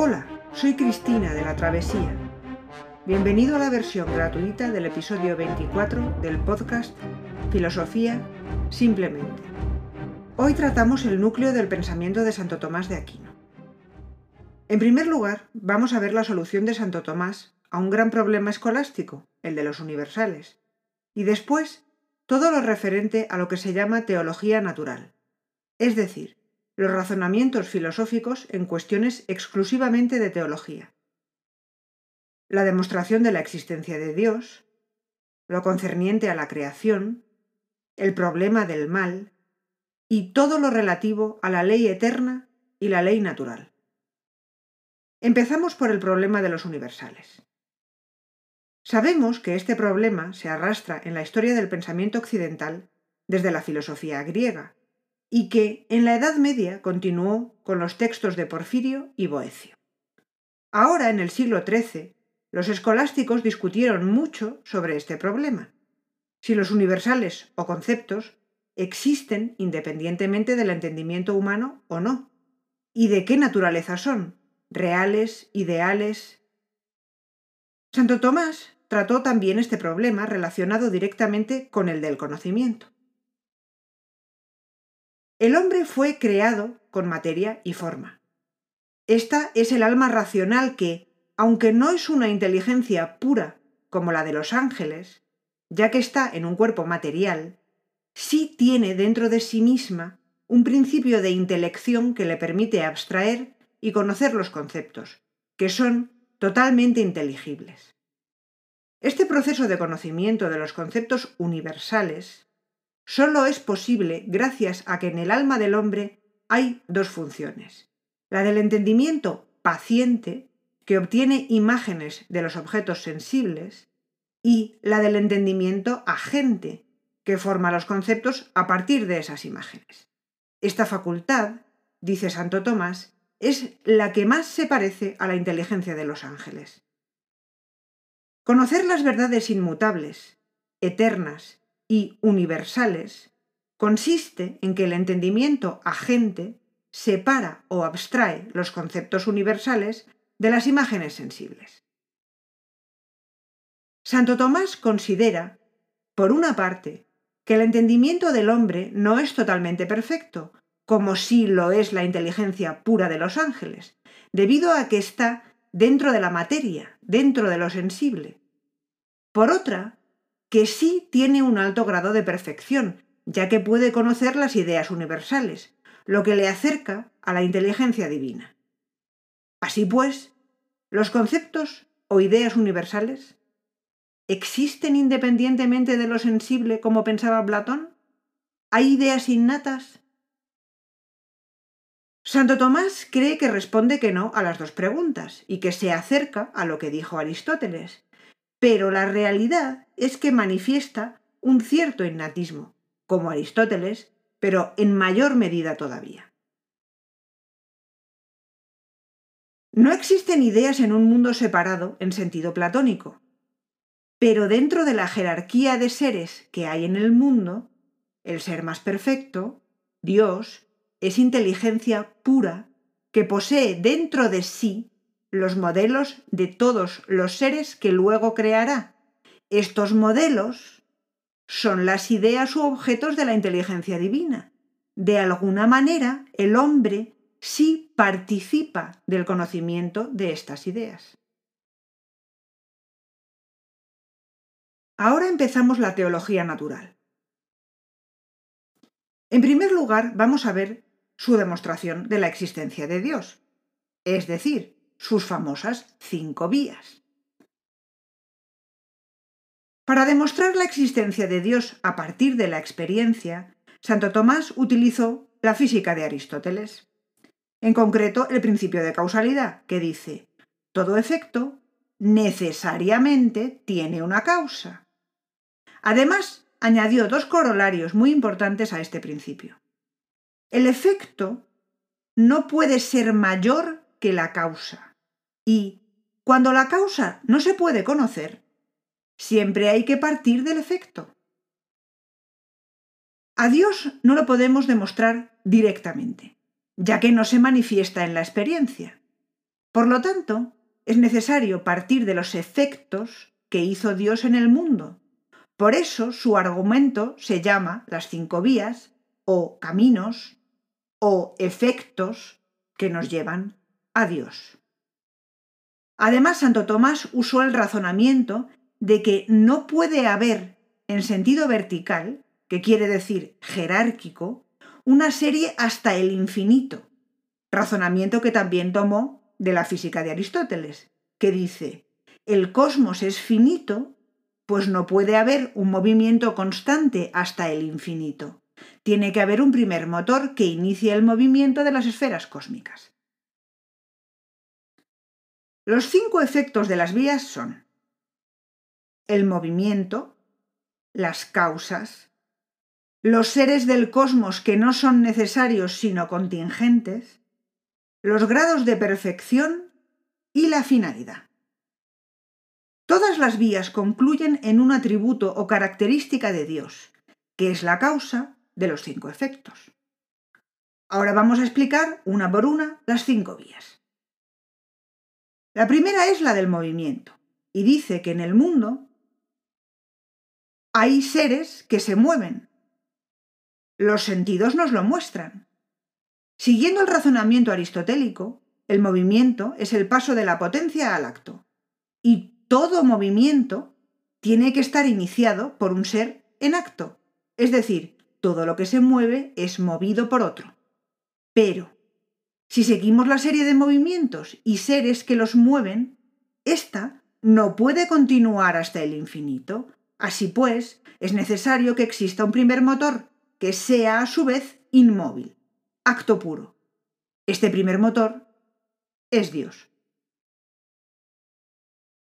Hola, soy Cristina de la Travesía. Bienvenido a la versión gratuita del episodio 24 del podcast Filosofía Simplemente. Hoy tratamos el núcleo del pensamiento de Santo Tomás de Aquino. En primer lugar, vamos a ver la solución de Santo Tomás a un gran problema escolástico, el de los universales, y después todo lo referente a lo que se llama teología natural, es decir, los razonamientos filosóficos en cuestiones exclusivamente de teología. La demostración de la existencia de Dios, lo concerniente a la creación, el problema del mal y todo lo relativo a la ley eterna y la ley natural. Empezamos por el problema de los universales. Sabemos que este problema se arrastra en la historia del pensamiento occidental desde la filosofía griega, y que en la Edad Media continuó con los textos de Porfirio y Boecio. Ahora, en el siglo XIII, los escolásticos discutieron mucho sobre este problema, si los universales o conceptos existen independientemente del entendimiento humano o no, y de qué naturaleza son, reales, ideales. Santo Tomás trató también este problema relacionado directamente con el del conocimiento. El hombre fue creado con materia y forma. Esta es el alma racional que, aunque no es una inteligencia pura como la de los ángeles, ya que está en un cuerpo material, sí tiene dentro de sí misma un principio de intelección que le permite abstraer y conocer los conceptos, que son totalmente inteligibles. Este proceso de conocimiento de los conceptos universales solo es posible gracias a que en el alma del hombre hay dos funciones. La del entendimiento paciente, que obtiene imágenes de los objetos sensibles, y la del entendimiento agente, que forma los conceptos a partir de esas imágenes. Esta facultad, dice Santo Tomás, es la que más se parece a la inteligencia de los ángeles. Conocer las verdades inmutables, eternas y universales consiste en que el entendimiento agente separa o abstrae los conceptos universales de las imágenes sensibles. Santo Tomás considera, por una parte, que el entendimiento del hombre no es totalmente perfecto, como sí lo es la inteligencia pura de los ángeles, debido a que está dentro de la materia, dentro de lo sensible. Por otra, que sí tiene un alto grado de perfección, ya que puede conocer las ideas universales, lo que le acerca a la inteligencia divina. Así pues, los conceptos o ideas universales existen independientemente de lo sensible como pensaba Platón? ¿Hay ideas innatas? Santo Tomás cree que responde que no a las dos preguntas y que se acerca a lo que dijo Aristóteles, pero la realidad es que manifiesta un cierto innatismo, como Aristóteles, pero en mayor medida todavía. No existen ideas en un mundo separado en sentido platónico, pero dentro de la jerarquía de seres que hay en el mundo, el ser más perfecto, Dios, es inteligencia pura que posee dentro de sí los modelos de todos los seres que luego creará. Estos modelos son las ideas u objetos de la inteligencia divina. De alguna manera, el hombre sí participa del conocimiento de estas ideas. Ahora empezamos la teología natural. En primer lugar, vamos a ver su demostración de la existencia de Dios, es decir, sus famosas cinco vías. Para demostrar la existencia de Dios a partir de la experiencia, Santo Tomás utilizó la física de Aristóteles, en concreto el principio de causalidad, que dice, todo efecto necesariamente tiene una causa. Además, añadió dos corolarios muy importantes a este principio. El efecto no puede ser mayor que la causa. Y cuando la causa no se puede conocer, siempre hay que partir del efecto. A Dios no lo podemos demostrar directamente, ya que no se manifiesta en la experiencia. Por lo tanto, es necesario partir de los efectos que hizo Dios en el mundo. Por eso su argumento se llama las cinco vías o caminos o efectos que nos llevan a Dios. Además, Santo Tomás usó el razonamiento de que no puede haber en sentido vertical, que quiere decir jerárquico, una serie hasta el infinito, razonamiento que también tomó de la física de Aristóteles, que dice, el cosmos es finito, pues no puede haber un movimiento constante hasta el infinito. Tiene que haber un primer motor que inicie el movimiento de las esferas cósmicas. Los cinco efectos de las vías son el movimiento, las causas, los seres del cosmos que no son necesarios sino contingentes, los grados de perfección y la finalidad. Todas las vías concluyen en un atributo o característica de Dios, que es la causa de los cinco efectos. Ahora vamos a explicar una por una las cinco vías. La primera es la del movimiento, y dice que en el mundo hay seres que se mueven. Los sentidos nos lo muestran. Siguiendo el razonamiento aristotélico, el movimiento es el paso de la potencia al acto, y todo movimiento tiene que estar iniciado por un ser en acto, es decir, todo lo que se mueve es movido por otro. Pero, si seguimos la serie de movimientos y seres que los mueven, ésta no puede continuar hasta el infinito. Así pues, es necesario que exista un primer motor que sea a su vez inmóvil, acto puro. Este primer motor es Dios.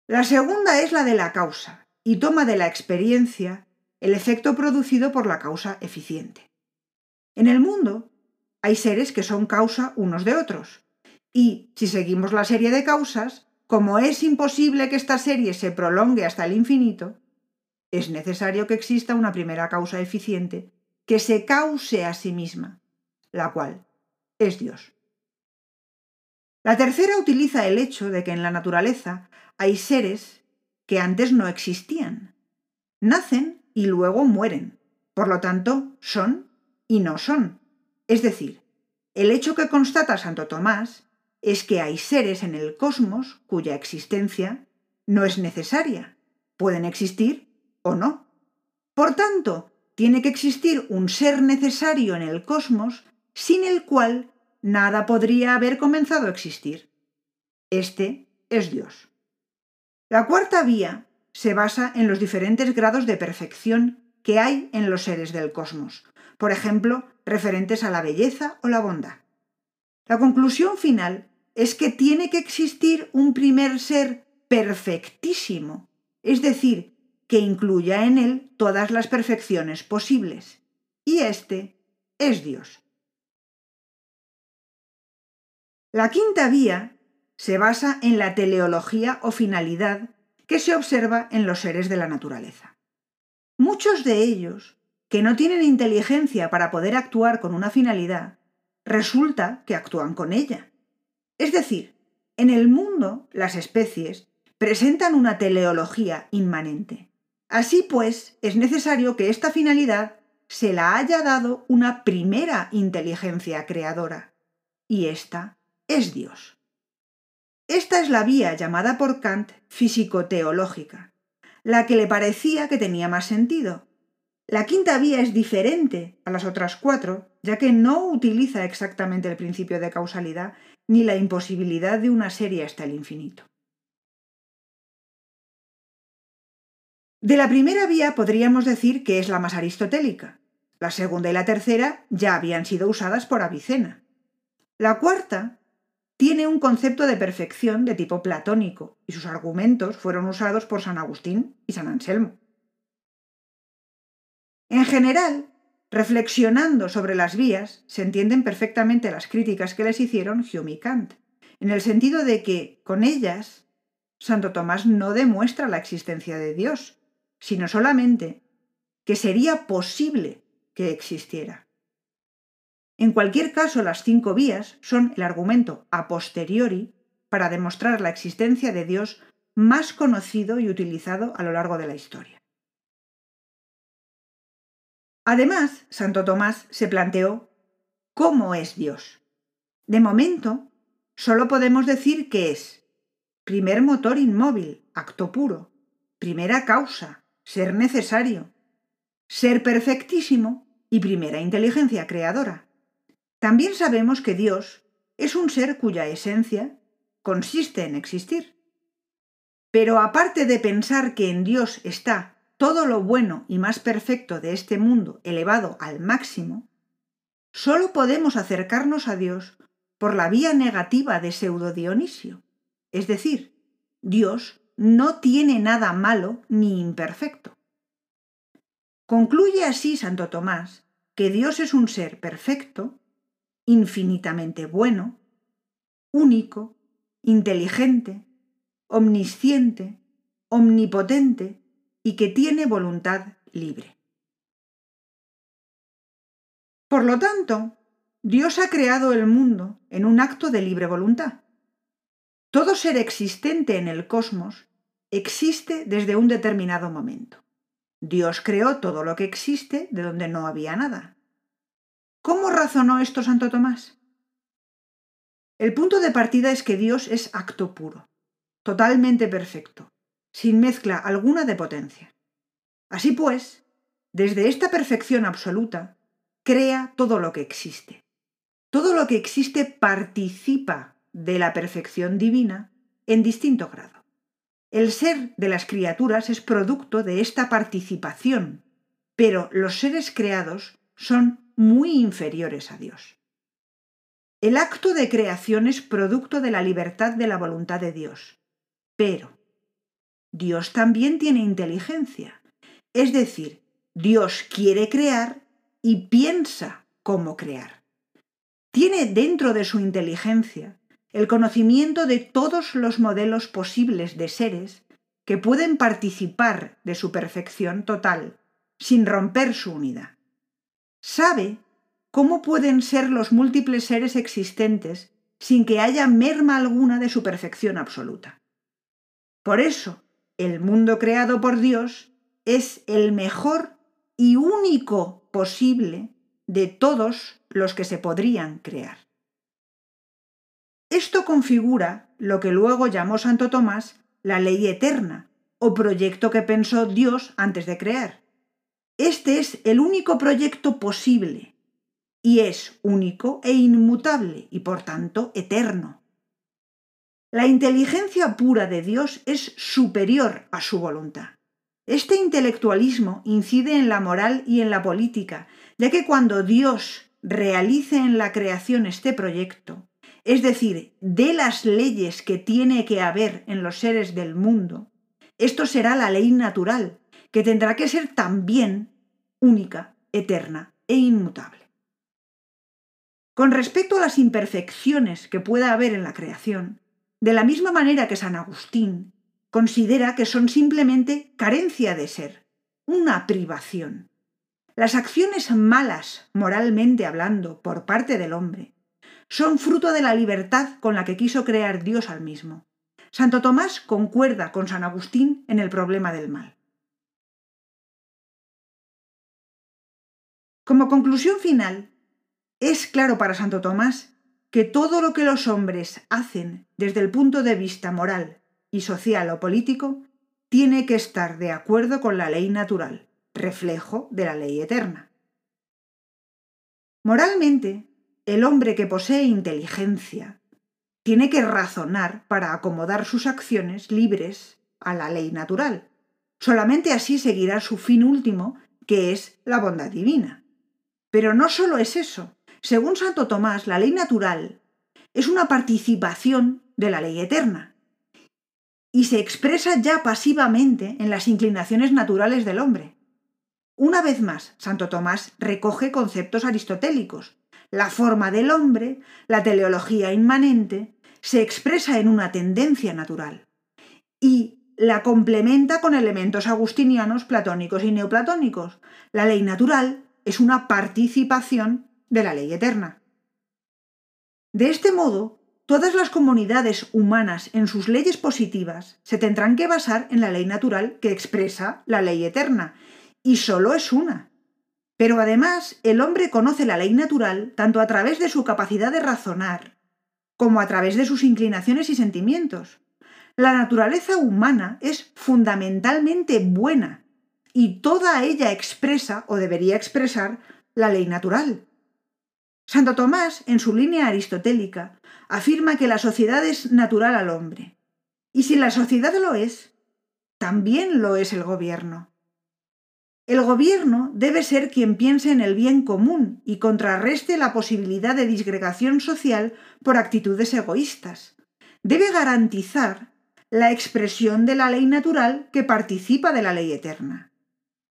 La segunda es la de la causa y toma de la experiencia el efecto producido por la causa eficiente. En el mundo hay seres que son causa unos de otros. Y si seguimos la serie de causas, como es imposible que esta serie se prolongue hasta el infinito, es necesario que exista una primera causa eficiente que se cause a sí misma, la cual es Dios. La tercera utiliza el hecho de que en la naturaleza hay seres que antes no existían. Nacen y luego mueren. Por lo tanto, son y no son. Es decir, el hecho que constata Santo Tomás es que hay seres en el cosmos cuya existencia no es necesaria. Pueden existir o no. Por tanto, tiene que existir un ser necesario en el cosmos sin el cual nada podría haber comenzado a existir. Este es Dios. La cuarta vía se basa en los diferentes grados de perfección que hay en los seres del cosmos, por ejemplo, referentes a la belleza o la bondad. La conclusión final es que tiene que existir un primer ser perfectísimo, es decir, que incluya en él todas las perfecciones posibles. Y este es Dios. La quinta vía se basa en la teleología o finalidad que se observa en los seres de la naturaleza. Muchos de ellos que no tienen inteligencia para poder actuar con una finalidad, resulta que actúan con ella. Es decir, en el mundo las especies presentan una teleología inmanente. Así pues, es necesario que esta finalidad se la haya dado una primera inteligencia creadora, y esta es Dios. Esta es la vía llamada por Kant físico-teológica, la que le parecía que tenía más sentido, la quinta vía es diferente a las otras cuatro, ya que no utiliza exactamente el principio de causalidad ni la imposibilidad de una serie hasta el infinito. De la primera vía podríamos decir que es la más aristotélica. La segunda y la tercera ya habían sido usadas por Avicena. La cuarta tiene un concepto de perfección de tipo platónico y sus argumentos fueron usados por San Agustín y San Anselmo. En general, reflexionando sobre las vías, se entienden perfectamente las críticas que les hicieron Hume y Kant, en el sentido de que, con ellas, Santo Tomás no demuestra la existencia de Dios, sino solamente que sería posible que existiera. En cualquier caso, las cinco vías son el argumento a posteriori para demostrar la existencia de Dios más conocido y utilizado a lo largo de la historia. Además, Santo Tomás se planteó cómo es Dios. De momento, solo podemos decir que es primer motor inmóvil, acto puro, primera causa, ser necesario, ser perfectísimo y primera inteligencia creadora. También sabemos que Dios es un ser cuya esencia consiste en existir. Pero aparte de pensar que en Dios está todo lo bueno y más perfecto de este mundo elevado al máximo, solo podemos acercarnos a Dios por la vía negativa de Pseudo Dionisio. Es decir, Dios no tiene nada malo ni imperfecto. Concluye así Santo Tomás que Dios es un ser perfecto, infinitamente bueno, único, inteligente, omnisciente, omnipotente y que tiene voluntad libre. Por lo tanto, Dios ha creado el mundo en un acto de libre voluntad. Todo ser existente en el cosmos existe desde un determinado momento. Dios creó todo lo que existe de donde no había nada. ¿Cómo razonó esto Santo Tomás? El punto de partida es que Dios es acto puro, totalmente perfecto, sin mezcla alguna de potencia. Así pues, desde esta perfección absoluta, crea todo lo que existe. Todo lo que existe participa de la perfección divina en distinto grado. El ser de las criaturas es producto de esta participación, pero los seres creados son muy inferiores a Dios. El acto de creación es producto de la libertad de la voluntad de Dios. Pero Dios también tiene inteligencia. Es decir, Dios quiere crear y piensa cómo crear. Tiene dentro de su inteligencia el conocimiento de todos los modelos posibles de seres que pueden participar de su perfección total sin romper su unidad. Sabe ¿cómo pueden ser los múltiples seres existentes sin que haya merma alguna de su perfección absoluta? Por eso, el mundo creado por Dios es el mejor y único posible de todos los que se podrían crear. Esto configura lo que luego llamó Santo Tomás la ley eterna, o proyecto que pensó Dios antes de crear. Este es el único proyecto posible, y es único e inmutable y por tanto eterno. La inteligencia pura de Dios es superior a su voluntad. Este intelectualismo incide en la moral y en la política, ya que cuando Dios realice en la creación este proyecto, es decir, de las leyes que tiene que haber en los seres del mundo, esto será la ley natural, que tendrá que ser también única, eterna e inmutable. Con respecto a las imperfecciones que pueda haber en la creación, de la misma manera que San Agustín considera que son simplemente carencia de ser, una privación. Las acciones malas, moralmente hablando, por parte del hombre, son fruto de la libertad con la que quiso crear Dios al mismo. Santo Tomás concuerda con San Agustín en el problema del mal. Como conclusión final, es claro para Santo Tomás que todo lo que los hombres hacen desde el punto de vista moral y social o político tiene que estar de acuerdo con la ley natural, reflejo de la ley eterna. Moralmente, el hombre que posee inteligencia tiene que razonar para acomodar sus acciones libres a la ley natural. Solamente así seguirá su fin último, que es la bondad divina. Pero no solo es eso, según Santo Tomás, la ley natural es una participación de la ley eterna y se expresa ya pasivamente en las inclinaciones naturales del hombre. Una vez más, Santo Tomás recoge conceptos aristotélicos. La forma del hombre, la teleología inmanente, se expresa en una tendencia natural y la complementa con elementos agustinianos, platónicos y neoplatónicos. La ley natural es una participación de la ley eterna. De este modo, Todas las comunidades humanas en sus leyes positivas se tendrán que basar en la ley natural que expresa la ley eterna, y solo es una. Pero además el hombre conoce la ley natural tanto a través de su capacidad de razonar, como a través de sus inclinaciones y sentimientos. La naturaleza humana es fundamentalmente buena, y toda ella expresa, o debería expresar, la ley natural. Santo Tomás, en su línea aristotélica, afirma que la sociedad es natural al hombre. Y si la sociedad lo es, también lo es el gobierno. El gobierno debe ser quien piense en el bien común y contrarreste la posibilidad de disgregación social por actitudes egoístas. Debe garantizar la expresión de la ley natural que participa de la ley eterna.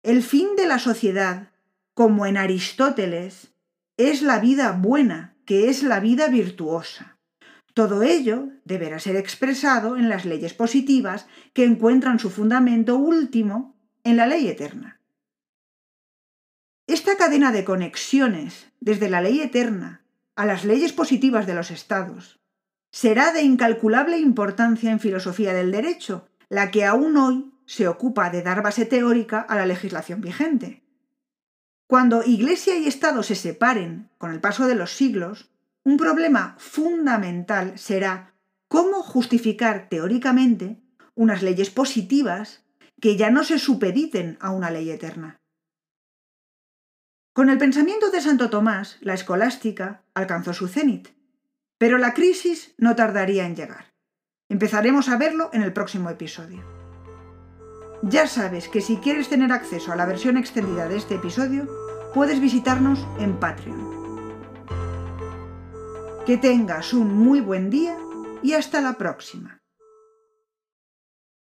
El fin de la sociedad, como en Aristóteles, es la vida buena, que es la vida virtuosa. Todo ello deberá ser expresado en las leyes positivas que encuentran su fundamento último en la ley eterna. Esta cadena de conexiones desde la ley eterna a las leyes positivas de los estados será de incalculable importancia en filosofía del derecho, la que aún hoy se ocupa de dar base teórica a la legislación vigente. Cuando Iglesia y Estado se separen con el paso de los siglos, un problema fundamental será cómo justificar teóricamente unas leyes positivas que ya no se supediten a una ley eterna. Con el pensamiento de Santo Tomás, la escolástica alcanzó su cenit, pero la crisis no tardaría en llegar. Empezaremos a verlo en el próximo episodio. Ya sabes que si quieres tener acceso a la versión extendida de este episodio, puedes visitarnos en Patreon. Que tengas un muy buen día y hasta la próxima.